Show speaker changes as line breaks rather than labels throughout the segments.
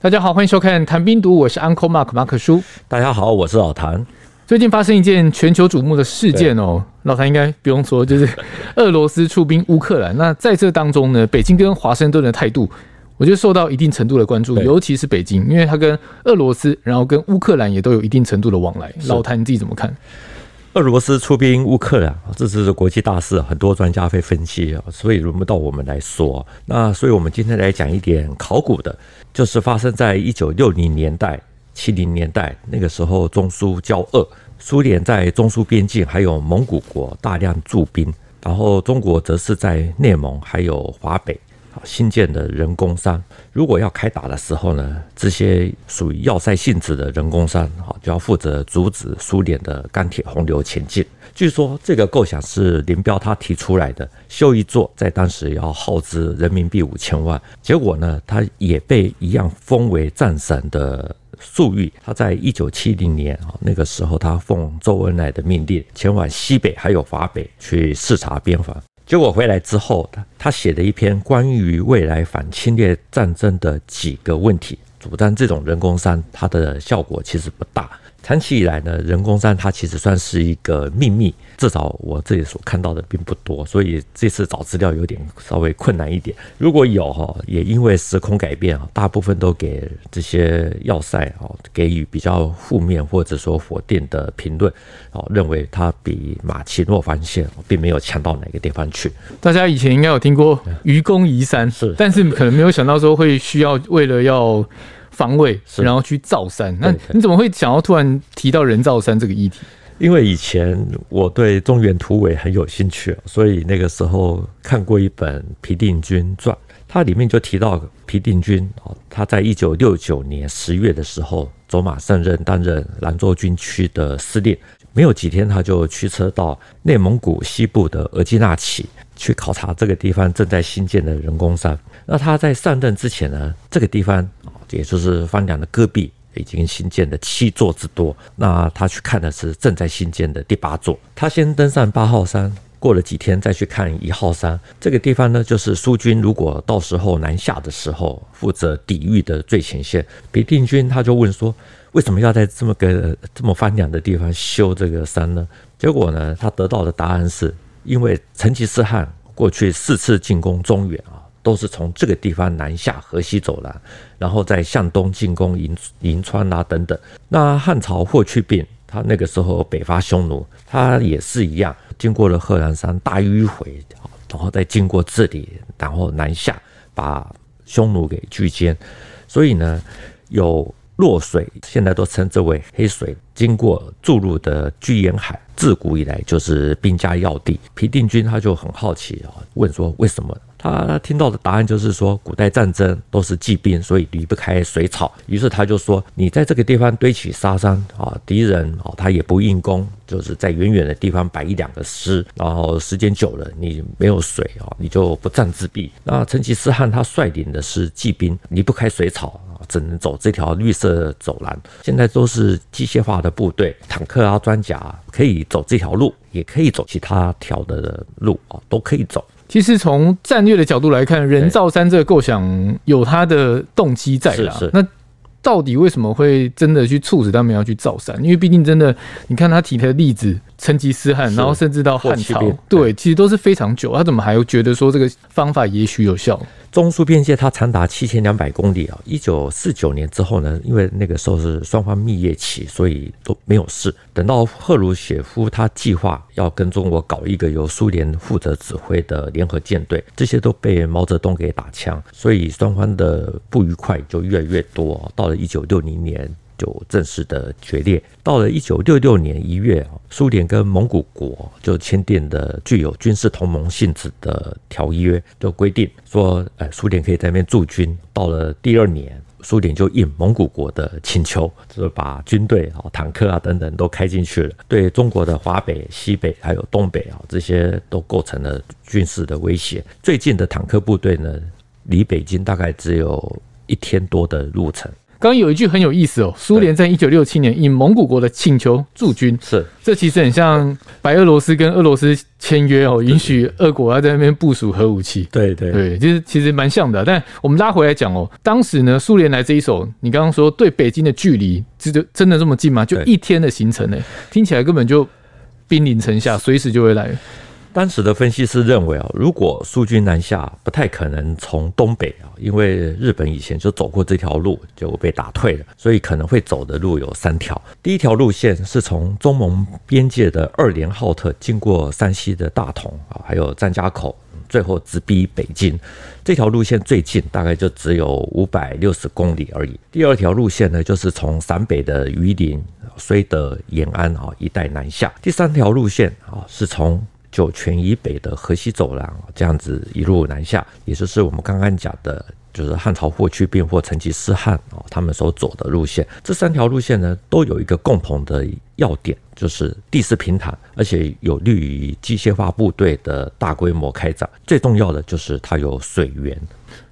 大家好，欢迎收看《谈兵读》，我是 Uncle Mark 马可叔。
大家好，我是老谭。
最近发生一件全球瞩目的事件哦，老谭应该不用说，就是俄罗斯出兵乌克兰。那在这当中呢，北京跟华盛顿的态度，我觉得受到一定程度的关注，尤其是北京，因为他跟俄罗斯，然后跟乌克兰也都有一定程度的往来。老谭你自己怎么看？
俄罗斯出兵乌克兰，这是国际大事，很多专家会分析啊，所以轮不到我们来说。那所以我们今天来讲一点考古的，就是发生在一九六零年代、七零年代那个时候，中苏交恶，苏联在中苏边境还有蒙古国大量驻兵，然后中国则是在内蒙还有华北。新建的人工山，如果要开打的时候呢，这些属于要塞性质的人工山，啊，就要负责阻止苏联的钢铁洪流前进。据说这个构想是林彪他提出来的，修一座在当时要耗资人民币五千万，结果呢，他也被一样封为战神的粟裕，他在一九七零年啊，那个时候他奉周恩来的命令，前往西北还有华北去视察边防。结果回来之后，他他写了一篇关于未来反侵略战争的几个问题，主张这种人工山它的效果其实不大。长期以来呢，人工山它其实算是一个秘密，至少我这里所看到的并不多，所以这次找资料有点稍微困难一点。如果有哈，也因为时空改变啊，大部分都给这些要塞啊给予比较负面或者说否定的评论，啊，认为它比马奇诺防线并没有强到哪个地方去。
大家以前应该有听过愚公移山，是，但是可能没有想到说会需要为了要。防卫，然后去造山。那你怎么会想要突然提到人造山这个议题？
因为以前我对中原突围很有兴趣，所以那个时候看过一本《皮定均传》，它里面就提到皮定均哦，他在一九六九年十月的时候走马上任担任兰州军区的司令，没有几天他就驱车到内蒙古西部的额济纳旗去考察这个地方正在新建的人工山。那他在上任之前呢，这个地方。也就是方梁的戈壁已经新建的七座之多，那他去看的是正在新建的第八座。他先登上八号山，过了几天再去看一号山。这个地方呢，就是苏军如果到时候南下的时候，负责抵御的最前线。皮定均他就问说，为什么要在这么个这么方梁的地方修这个山呢？结果呢，他得到的答案是因为成吉思汗过去四次进攻中原啊。都是从这个地方南下河西走廊，然后再向东进攻银银川啊等等。那汉朝霍去病，他那个时候北伐匈奴，他也是一样，经过了贺兰山大迂回，然后再经过这里，然后南下把匈奴给拒歼。所以呢，有洛水，现在都称之为黑水，经过注入的居延海，自古以来就是兵家要地。皮定均他就很好奇啊，问说为什么？他听到的答案就是说，古代战争都是骑兵，所以离不开水草。于是他就说：“你在这个地方堆起沙山啊，敌人啊他也不硬攻，就是在远远的地方摆一两个师，然后时间久了，你没有水啊，你就不战自毙。那成吉思汗他率领的是骑兵，离不开水草，只能走这条绿色走廊。现在都是机械化的部队，坦克啊、装甲可以走这条路，也可以走其他条的路啊，都可以走。”
其实从战略的角度来看，人造山这个构想有它的动机在啦。那到底为什么会真的去促使他们要去造山？因为毕竟真的，你看他提的例子。成吉思汗，然后甚至到汉朝，对，其实都是非常久。他怎么还有觉得说这个方法也许有效？
中苏边界它长达七千两百公里啊！一九四九年之后呢，因为那个时候是双方蜜月期，所以都没有事。等到赫鲁雪夫他计划要跟中国搞一个由苏联负责指挥的联合舰队，这些都被毛泽东给打枪，所以双方的不愉快就越来越多。到了一九六零年。就正式的决裂。到了一九六六年一月，苏联跟蒙古国就签订的具有军事同盟性质的条约，就规定说，呃，苏联可以在那边驻军。到了第二年，苏联就应蒙古国的请求，就是把军队啊、坦克啊等等都开进去了，对中国的华北、西北还有东北啊这些都构成了军事的威胁。最近的坦克部队呢，离北京大概只有一天多的路程。
刚刚有一句很有意思哦，苏联在一九六七年应蒙古国的请求驻军，
是
这其实很像白俄罗斯跟俄罗斯签约哦，允许俄国要在那边部署核武器。
对对
对，就是其实蛮像的。但我们拉回来讲哦，当时呢，苏联来这一手，你刚刚说对北京的距离，这就真的这么近吗？就一天的行程呢，听起来根本就兵临城下，随时就会来。
当时的分析师认为啊，如果苏军南下，不太可能从东北啊，因为日本以前就走过这条路就被打退了，所以可能会走的路有三条。第一条路线是从中蒙边界的二连浩特，经过山西的大同啊，还有张家口，最后直逼北京。这条路线最近，大概就只有五百六十公里而已。第二条路线呢，就是从陕北的榆林、绥德、延安啊一带南下。第三条路线啊，是从酒泉以北的河西走廊，这样子一路南下，也就是我们刚刚讲的，就是汉朝霍去病或成吉思汗哦，他们所走的路线。这三条路线呢，都有一个共同的要点，就是地势平坦，而且有利于机械化部队的大规模开展。最重要的就是它有水源，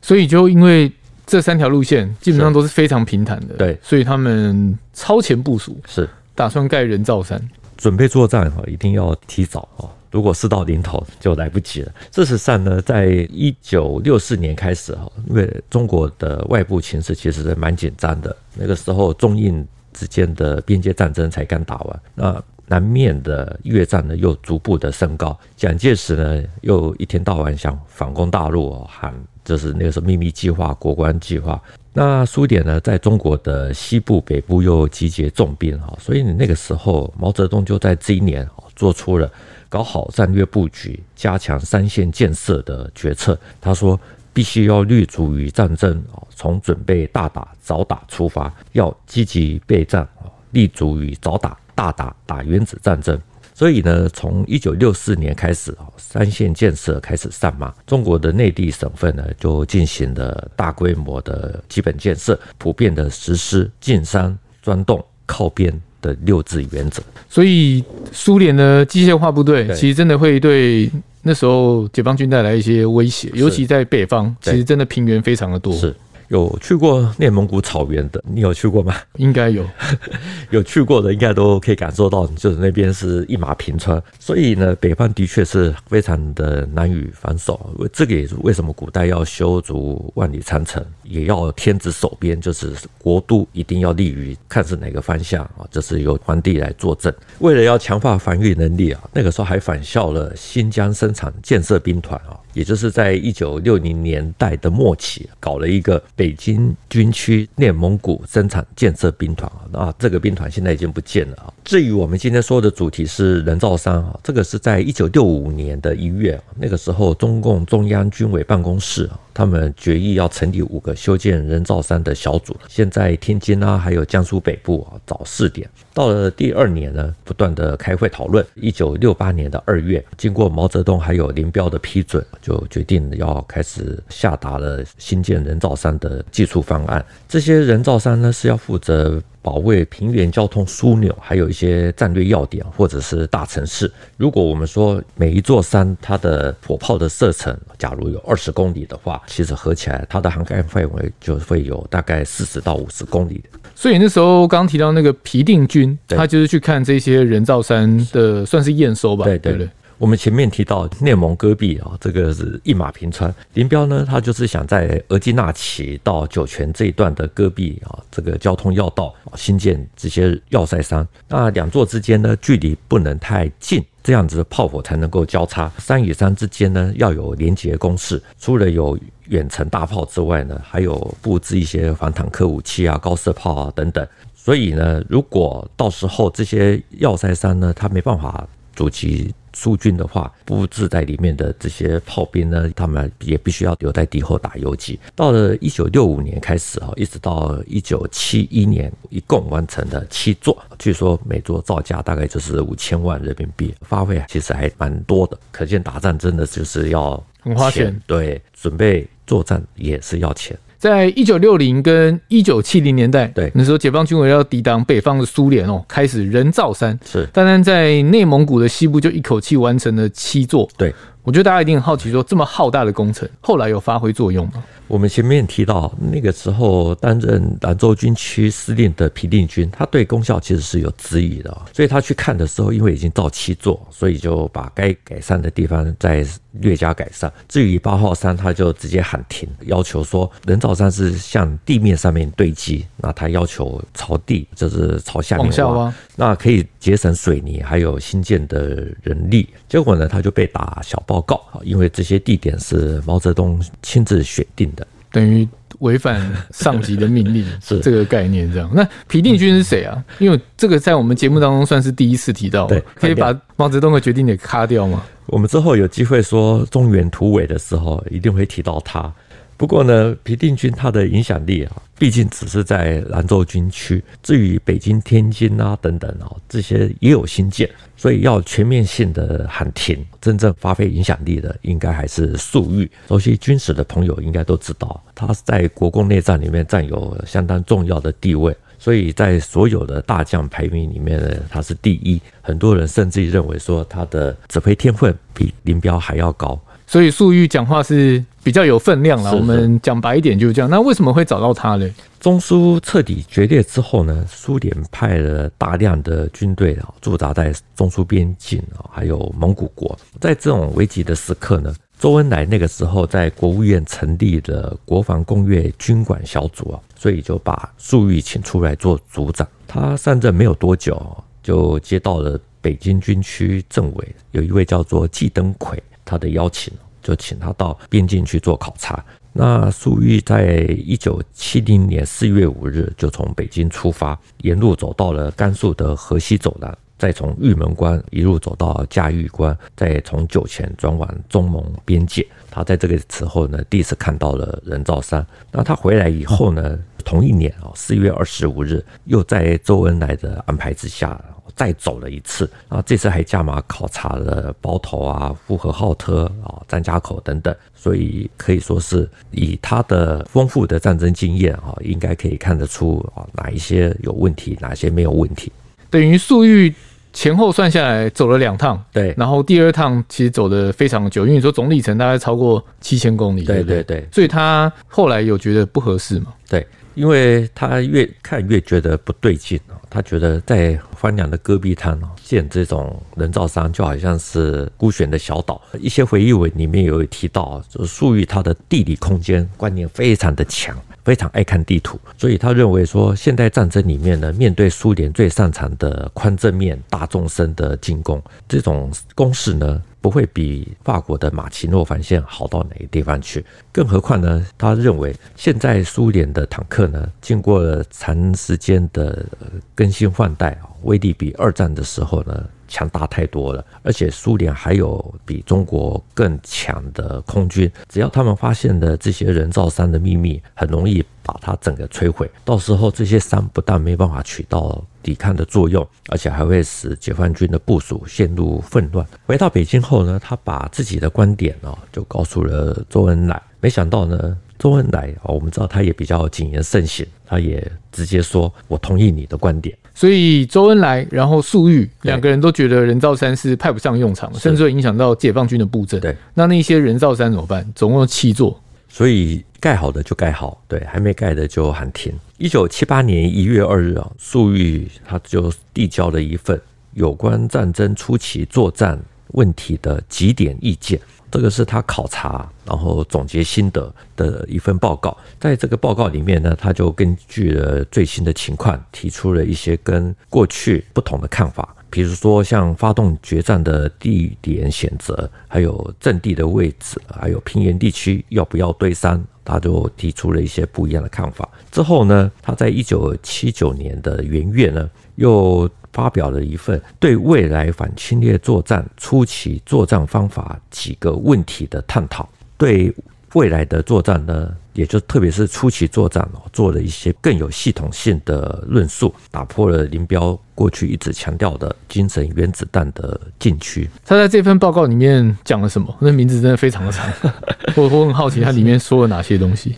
所以就因为这三条路线基本上都是非常平坦的，对，所以他们超前部署，是打算盖人造山，
准备作战哈，一定要提早啊。如果事到临头就来不及了。事实上呢，在一九六四年开始哈，因为中国的外部情势其实是蛮紧张的。那个时候中印之间的边界战争才刚打完，那南面的越战呢又逐步的升高。蒋介石呢又一天到晚想反攻大陆，喊就是那个时候秘密计划、国关计划。那苏联呢在中国的西部、北部又集结重兵哈，所以那个时候毛泽东就在这一年做出了。搞好战略布局，加强三线建设的决策。他说，必须要立足于战争啊，从准备大打早打出发，要积极备战啊，立足于早打大打打原子战争。所以呢，从一九六四年开始啊，三线建设开始上马，中国的内地省份呢就进行了大规模的基本建设，普遍的实施进山、钻洞、靠边。的六字原则，
所以苏联的机械化部队其实真的会对那时候解放军带来一些威胁，尤其在北方，其实真的平原非常的多。
是。有去过内蒙古草原的，你有去过吗？
应该有，
有去过的应该都可以感受到，就是那边是一马平川，所以呢，北方的确是非常的难以防守。这个也是为什么古代要修筑万里长城，也要天子守边，就是国都一定要立于看是哪个方向啊，就是由皇帝来坐镇。为了要强化防御能力啊，那个时候还仿效了新疆生产建设兵团啊。也就是在一九六零年代的末期，搞了一个北京军区内蒙古生产建设兵团啊，那这个兵团现在已经不见了啊。至于我们今天说的主题是人造山啊，这个是在一九六五年的一月，那个时候中共中央军委办公室啊。他们决议要成立五个修建人造山的小组，现在天津啊，还有江苏北部啊找试点。到了第二年呢，不断的开会讨论。一九六八年的二月，经过毛泽东还有林彪的批准，就决定要开始下达了新建人造山的技术方案。这些人造山呢，是要负责。保卫平原交通枢纽，还有一些战略要点或者是大城市。如果我们说每一座山它的火炮的射程，假如有二十公里的话，其实合起来它的涵盖范围就会有大概四十到五十公里。
所以那时候刚提到那个皮定均，他就是去看这些人造山的，算是验收吧？对对对。
我们前面提到内蒙戈壁啊，这个是一马平川。林彪呢，他就是想在额济纳旗到酒泉这一段的戈壁啊，这个交通要道新建这些要塞山。那两座之间呢，距离不能太近，这样子炮火才能够交叉。山与山之间呢，要有连结工事。除了有远程大炮之外呢，还有布置一些反坦克武器啊、高射炮啊等等。所以呢，如果到时候这些要塞山呢，它没办法阻击。苏军的话，布置在里面的这些炮兵呢，他们也必须要留在敌后打游击。到了一九六五年开始啊，一直到一九七一年，一共完成了七座，据说每座造价大概就是五千万人民币，花费其实还蛮多的。可见打仗真的就是要
很花钱，
对，准备作战也是要钱。
在一九六零跟一九七零年代，对，那时候解放军为了要抵挡北方的苏联哦，开始人造山。是，单单在内蒙古的西部就一口气完成了七座，对，我觉得大家一定很好奇说，这么浩大的工程，后来有发挥作用吗？
我们前面提到，那个时候担任兰州军区司令的皮定均，他对功效其实是有质疑的，所以他去看的时候，因为已经到七座，所以就把该改善的地方再略加改善。至于八号山，他就直接喊停，要求说人造山是向地面上面堆积，那他要求朝地，就是朝下面挖，那可以节省水泥还有新建的人力。结果呢，他就被打小报告，因为这些地点是毛泽东亲自选定的。
等于违反上级的命令 是这个概念，这样。那皮定均是谁啊？因为这个在我们节目当中算是第一次提到，对，可以把毛泽东的决定给咔掉吗？
我们之后有机会说中原突围的时候，一定会提到他。不过呢，皮定均他的影响力啊，毕竟只是在兰州军区。至于北京、天津啊等等啊，这些也有新建，所以要全面性的喊停，真正发挥影响力的，应该还是粟裕。熟悉军事的朋友应该都知道，他在国共内战里面占有相当重要的地位，所以在所有的大将排名里面呢，他是第一。很多人甚至认为说，他的指挥天分比林彪还要高。
所以粟裕讲话是比较有分量了。我们讲白一点就是这样。那为什么会找到他呢？
中苏彻底决裂之后呢，苏联派了大量的军队啊驻扎在中苏边境啊，还有蒙古国。在这种危急的时刻呢，周恩来那个时候在国务院成立了国防工业军管小组啊，所以就把粟裕请出来做组长。他上任没有多久，就接到了北京军区政委有一位叫做季登奎。他的邀请，就请他到边境去做考察。那粟裕在一九七零年四月五日就从北京出发，沿路走到了甘肃的河西走廊，再从玉门关一路走到嘉峪关，再从酒泉转往中蒙边界。他在这个时候呢，第一次看到了人造山。那他回来以后呢，同一年啊，四月二十五日，又在周恩来的安排之下。再走了一次，啊，这次还加码考察了包头啊、呼和浩特啊、张家口等等，所以可以说是以他的丰富的战争经验啊，应该可以看得出啊哪一些有问题，哪些没有问题。
等于粟裕前后算下来走了两趟，
对，
然后第二趟其实走的非常久，因为你说总里程大概超过七千公里，
对？对对，
所以他后来有觉得不合适吗？
对，因为他越看越觉得不对劲。他觉得在荒凉的戈壁滩哦，建这种人造山就好像是孤悬的小岛。一些回忆文里面有提到，就是粟裕他的地理空间观念非常的强，非常爱看地图，所以他认为说，现代战争里面呢，面对苏联最擅长的宽正面大纵深的进攻，这种攻势呢，不会比法国的马奇诺防线好到哪个地方去，更何况呢？他认为现在苏联的坦克呢，经过了长时间的更新换代啊，威力比二战的时候呢强大太多了。而且苏联还有比中国更强的空军，只要他们发现了这些人造山的秘密，很容易把它整个摧毁。到时候这些山不但没办法起到抵抗的作用，而且还会使解放军的部署陷入混乱。回到北京后呢，他把自己的观点哦，就告诉了周恩来。没想到呢，周恩来哦，我们知道他也比较谨言慎行，他也直接说：“我同意你的观点。”
所以周恩来，然后粟裕两个人都觉得人造山是派不上用场，甚至会影响到解放军的布阵。
对，那
那些人造山怎么办？总共七座。
所以盖好的就盖好，对，还没盖的就喊停。一九七八年一月二日啊，粟裕他就递交了一份有关战争初期作战问题的几点意见，这个是他考察然后总结心得的一份报告。在这个报告里面呢，他就根据了最新的情况，提出了一些跟过去不同的看法。比如说，像发动决战的地点选择，还有阵地的位置，还有平原地区要不要堆山，他就提出了一些不一样的看法。之后呢，他在一九七九年的元月呢，又发表了一份对未来反侵略作战初期作战方法几个问题的探讨。对未来的作战呢，也就特别是初期作战哦，做了一些更有系统性的论述，打破了林彪过去一直强调的精神原子弹的禁区。
他在这份报告里面讲了什么？那名字真的非常的长，我我很好奇他里面说了哪些东西。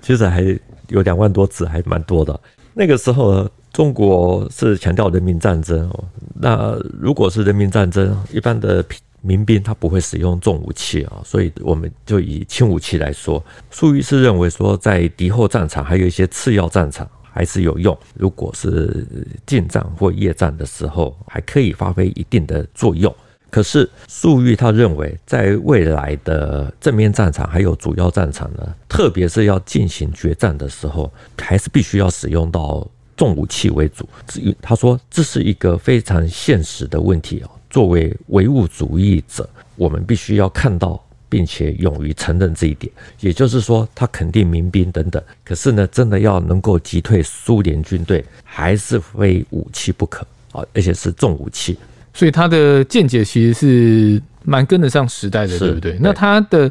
其实还有两万多字，还蛮多的。那个时候呢，中国是强调人民战争哦。那如果是人民战争，一般的民兵他不会使用重武器啊，所以我们就以轻武器来说。粟裕是认为说，在敌后战场还有一些次要战场还是有用，如果是近战或夜战的时候，还可以发挥一定的作用。可是粟裕他认为，在未来的正面战场还有主要战场呢，特别是要进行决战的时候，还是必须要使用到重武器为主。至于他说，这是一个非常现实的问题哦。作为唯物主义者，我们必须要看到并且勇于承认这一点。也就是说，他肯定民兵等等，可是呢，真的要能够击退苏联军队，还是非武器不可啊，而且是重武器。
所以他的见解其实是蛮跟得上时代的，对不对？那他的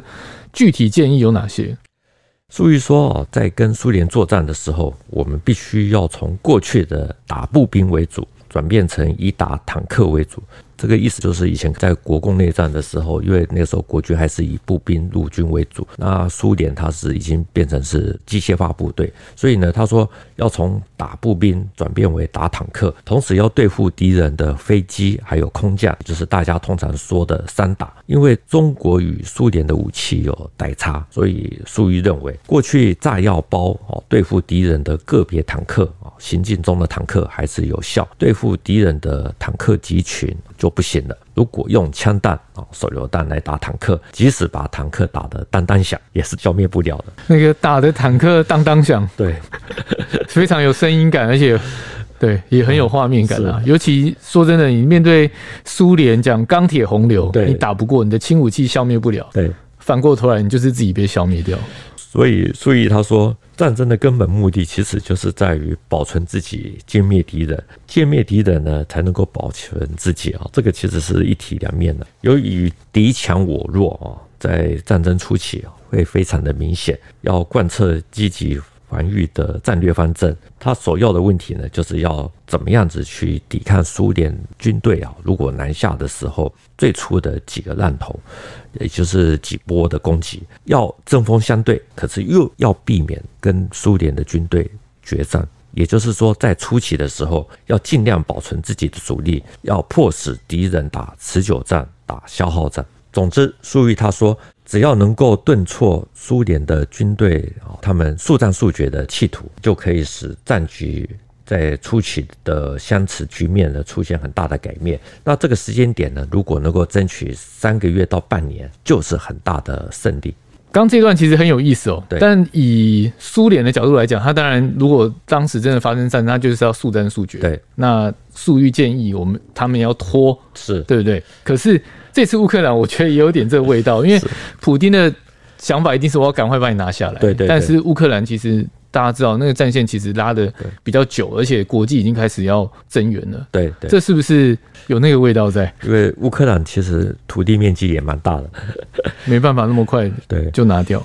具体建议有哪些？
粟裕说哦，在跟苏联作战的时候，我们必须要从过去的打步兵为主，转变成以打坦克为主。这个意思就是，以前在国共内战的时候，因为那个时候国军还是以步兵、陆军为主，那苏联它是已经变成是机械化部队，所以呢，他说要从打步兵转变为打坦克，同时要对付敌人的飞机还有空降，就是大家通常说的三打。因为中国与苏联的武器有代差，所以粟裕认为，过去炸药包哦对付敌人的个别坦克啊，行进中的坦克还是有效，对付敌人的坦克集群就。不行了。如果用枪弹啊、手榴弹来打坦克，即使把坦克打得当当响，也是消灭不了的。
那个打的坦克当当响，
对，
非常有声音感，而且对也很有画面感啊。尤其说真的，你面对苏联讲钢铁洪流，你打不过，你的轻武器消灭不了。对，反过头来，你就是自己被消灭掉。
所以，所以他说，战争的根本目的其实就是在于保存自己，歼灭敌人。歼灭敌人呢，才能够保存自己啊。这个其实是一体两面的。由于敌强我弱啊，在战争初期会非常的明显，要贯彻积极。防御的战略方针，他首要的问题呢，就是要怎么样子去抵抗苏联军队啊？如果南下的时候，最初的几个浪头，也就是几波的攻击，要针锋相对，可是又要避免跟苏联的军队决战。也就是说，在初期的时候，要尽量保存自己的主力，要迫使敌人打持久战、打消耗战。总之，粟裕他说。只要能够顿挫苏联的军队啊，他们速战速决的企图，就可以使战局在初期的相持局面呢出现很大的改变。那这个时间点呢，如果能够争取三个月到半年，就是很大的胜利。
刚这段其实很有意思哦，对。但以苏联的角度来讲，他当然如果当时真的发生战争，他就是要速战速决。对。那粟裕建议我们他们要拖，是对不对？可是。这次乌克兰，我觉得也有点这个味道，因为普丁的想法一定是我要赶快把你拿下来。对对。但是乌克兰其实大家知道，那个战线其实拉的比较久，而且国际已经开始要增援了。对对。这是不是有那个味道在？
因为乌克兰其实土地面积也蛮大的，
没办法那么快 对就拿掉。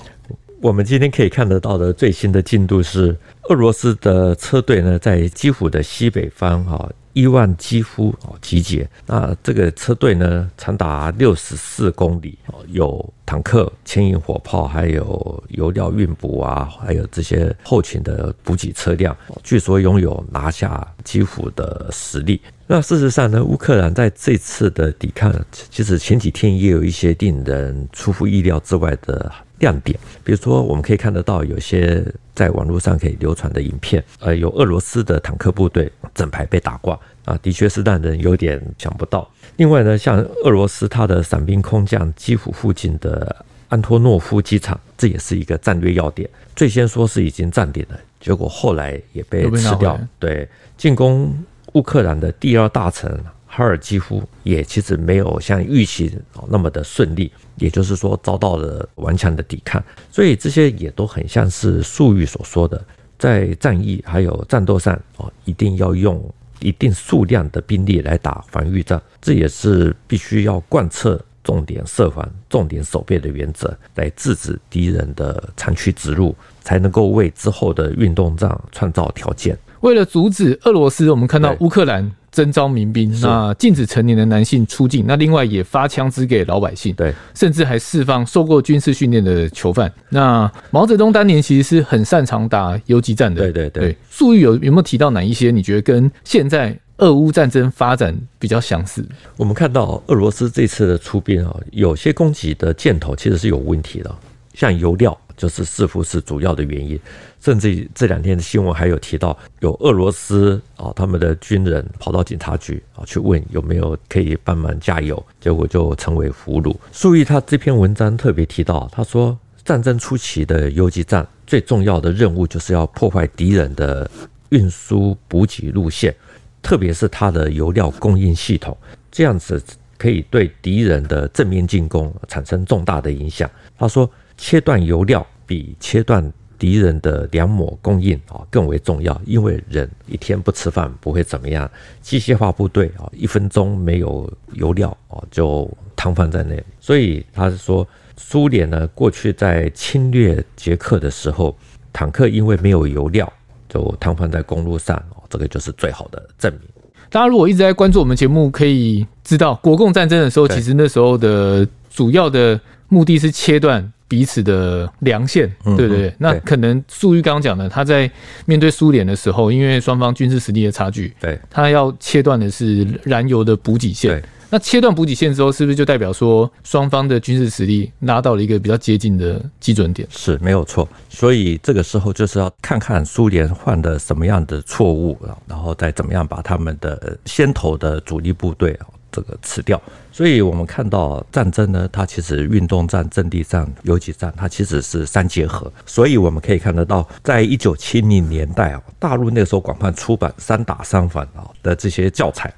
我们今天可以看得到的最新的进度是，俄罗斯的车队呢在基辅的西北方哈。伊万基夫哦集结，那这个车队呢长达六十四公里，有坦克、牵引火炮，还有油料运补啊，还有这些后勤的补给车辆，据说拥有拿下基辅的实力。那事实上呢，乌克兰在这次的抵抗，其实前几天也有一些令人出乎意料之外的亮点，比如说我们可以看得到有些在网络上可以流传的影片，呃，有俄罗斯的坦克部队整排被打挂啊，的确是让人有点想不到。另外呢，像俄罗斯它的伞兵空降基辅附近的安托诺夫机场，这也是一个战略要点。最先说是已经占领了，结果后来也被吃掉。对，进攻乌克兰的第二大城。哈尔基夫也其实没有像预期那么的顺利，也就是说遭到了顽强的抵抗，所以这些也都很像是粟裕所说的，在战役还有战斗上哦，一定要用一定数量的兵力来打防御战，这也是必须要贯彻重点设防、重点守备的原则，来制止敌人的长驱直入，才能够为之后的运动战创造条件。
为了阻止俄罗斯，我们看到乌克兰。征召民兵，那禁止成年的男性出境，那另外也发枪支给老百姓，对，甚至还释放受过军事训练的囚犯。那毛泽东当年其实是很擅长打游击战的，对对对。粟裕有有没有提到哪一些？你觉得跟现在俄乌战争发展比较相似。
我们看到俄罗斯这次的出兵啊，有些攻击的箭头其实是有问题的，像油料就是似乎是主要的原因。甚至这两天的新闻还有提到，有俄罗斯啊，他们的军人跑到警察局啊去问有没有可以帮忙加油，结果就成为俘虏。所以他这篇文章特别提到，他说战争初期的游击战最重要的任务就是要破坏敌人的运输补给路线，特别是他的油料供应系统，这样子可以对敌人的正面进攻产生重大的影响。他说，切断油料比切断敌人的粮秣供应啊更为重要，因为人一天不吃饭不会怎么样，机械化部队啊一分钟没有油料啊就瘫痪在那里。所以他是说，苏联呢过去在侵略捷克的时候，坦克因为没有油料就瘫痪在公路上，这个就是最好的证明。
大家如果一直在关注我们节目，可以知道国共战争的时候，其实那时候的主要的目的是切断。彼此的良线，对不对？那可能粟裕刚刚讲的，他在面对苏联的时候，因为双方军事实力的差距，对，他要切断的是燃油的补给线。那切断补给线之后，是不是就代表说双方的军事实力拉到了一个比较接近的基准点？
是没有错。所以这个时候就是要看看苏联犯的什么样的错误，然后再怎么样把他们的先头的主力部队这个辞掉，所以我们看到战争呢，它其实运动战、阵地战、游击战，它其实是三结合。所以我们可以看得到，在一九七零年代啊，大陆那时候广泛出版三打三反啊的这些教材，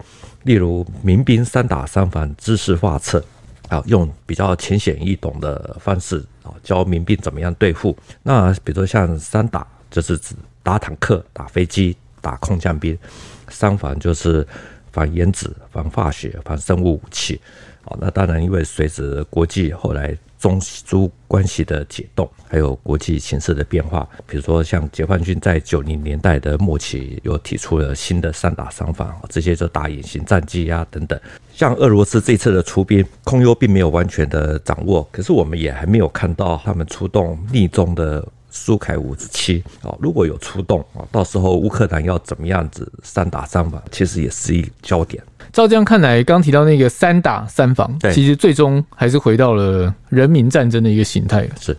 例如《民兵三打三反知识画册》啊，用比较浅显易懂的方式啊教民兵怎么样对付。那比如说像三打，就是指打坦克、打飞机、打空降兵；三反就是。反原子、反化学、反生物武器，好，那当然，因为随着国际后来中苏关系的解冻，还有国际形势的变化，比如说像解放军在九零年代的末期又提出了新的三打三反，这些就打隐形战机啊等等。像俄罗斯这次的出兵，空优并没有完全的掌握，可是我们也还没有看到他们出动逆中的。苏凯五十七啊，如果有出动啊，到时候乌克兰要怎么样子三打三防，其实也是一焦点。
照这样看来，刚提到那个三打三防，其实最终还是回到了人民战争的一个形态。
是，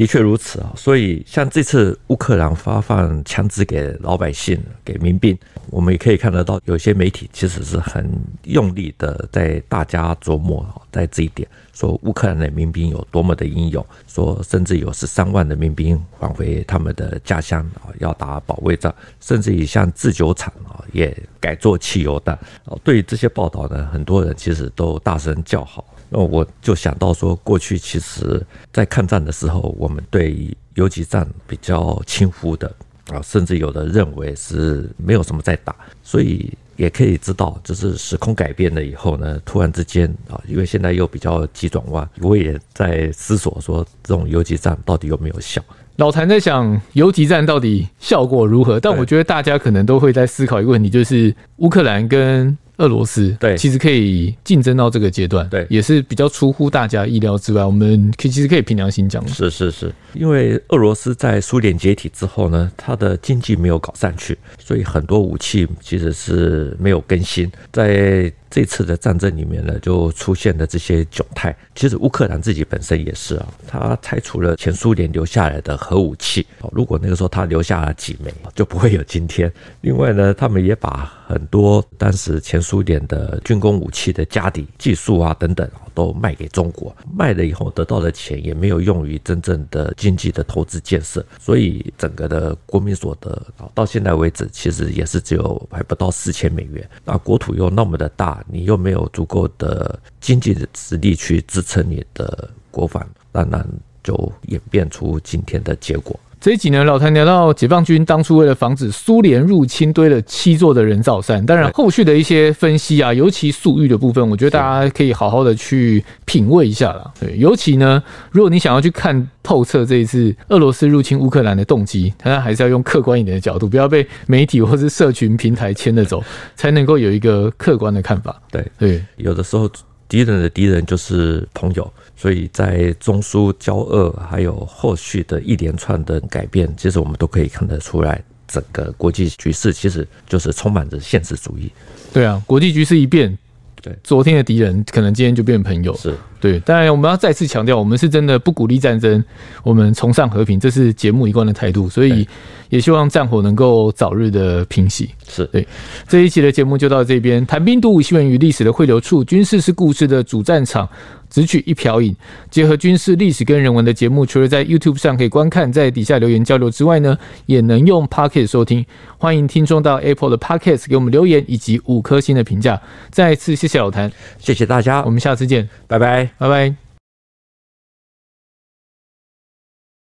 的确如此啊。所以像这次乌克兰发放枪支给老百姓、给民兵，我们也可以看得到，有些媒体其实是很用力的在大家琢磨在这一点。说乌克兰的民兵有多么的英勇，说甚至有十三万的民兵返回他们的家乡啊，要打保卫战，甚至于像制酒厂啊也改做汽油弹。对于这些报道呢，很多人其实都大声叫好。那我就想到说，过去其实在抗战的时候，我们对游击战比较轻忽的啊，甚至有的认为是没有什么在打，所以。也可以知道，就是时空改变了以后呢，突然之间啊，因为现在又比较急转弯，我也在思索说，这种游击战到底有没有效？
老谭在想，游击战到底效果如何？但我觉得大家可能都会在思考一个问题，就是乌克兰跟。俄罗斯对，其实可以竞争到这个阶段，对，也是比较出乎大家意料之外。我们可以其实可以凭良心讲，
是是是，因为俄罗斯在苏联解体之后呢，它的经济没有搞上去，所以很多武器其实是没有更新，在。这次的战争里面呢，就出现了这些窘态。其实乌克兰自己本身也是啊，他拆除了前苏联留下来的核武器。如果那个时候他留下了几枚，就不会有今天。另外呢，他们也把很多当时前苏联的军工武器的家底、技术啊等等，都卖给中国。卖了以后得到的钱也没有用于真正的经济的投资建设，所以整个的国民所得啊，到现在为止其实也是只有还不到四千美元。那国土又那么的大。你又没有足够的经济的实力去支撑你的国防，当然就演变出今天的结果。
这一集呢，老谭聊到解放军当初为了防止苏联入侵，堆了七座的人造山。当然，后续的一些分析啊，尤其粟裕的部分，我觉得大家可以好好的去品味一下啦。对，尤其呢，如果你想要去看透彻这一次俄罗斯入侵乌克兰的动机，当然还是要用客观一点的角度，不要被媒体或是社群平台牵着走，才能够有一个客观的看法。
对对，有的时候敌人的敌人就是朋友。所以在中苏交恶，还有后续的一连串的改变，其实我们都可以看得出来，整个国际局势其实就是充满着现实主义。
对啊，国际局势一变，对，昨天的敌人可能今天就变朋友。
是
对，当然我们要再次强调，我们是真的不鼓励战争，我们崇尚和平，这是节目一贯的态度。所以也希望战火能够早日的平息。
是
对，这一期的节目就到这边，谈兵读武，新闻与历史的汇流处，军事是故事的主战场。只取一瓢饮，结合军事历史跟人文的节目，除了在 YouTube 上可以观看，在底下留言交流之外呢，也能用 Podcast 收听。欢迎听众到 Apple 的 Podcast 给我们留言以及五颗星的评价。再次谢谢老谭，
谢谢大家，
我们下次见，
拜拜，
拜拜。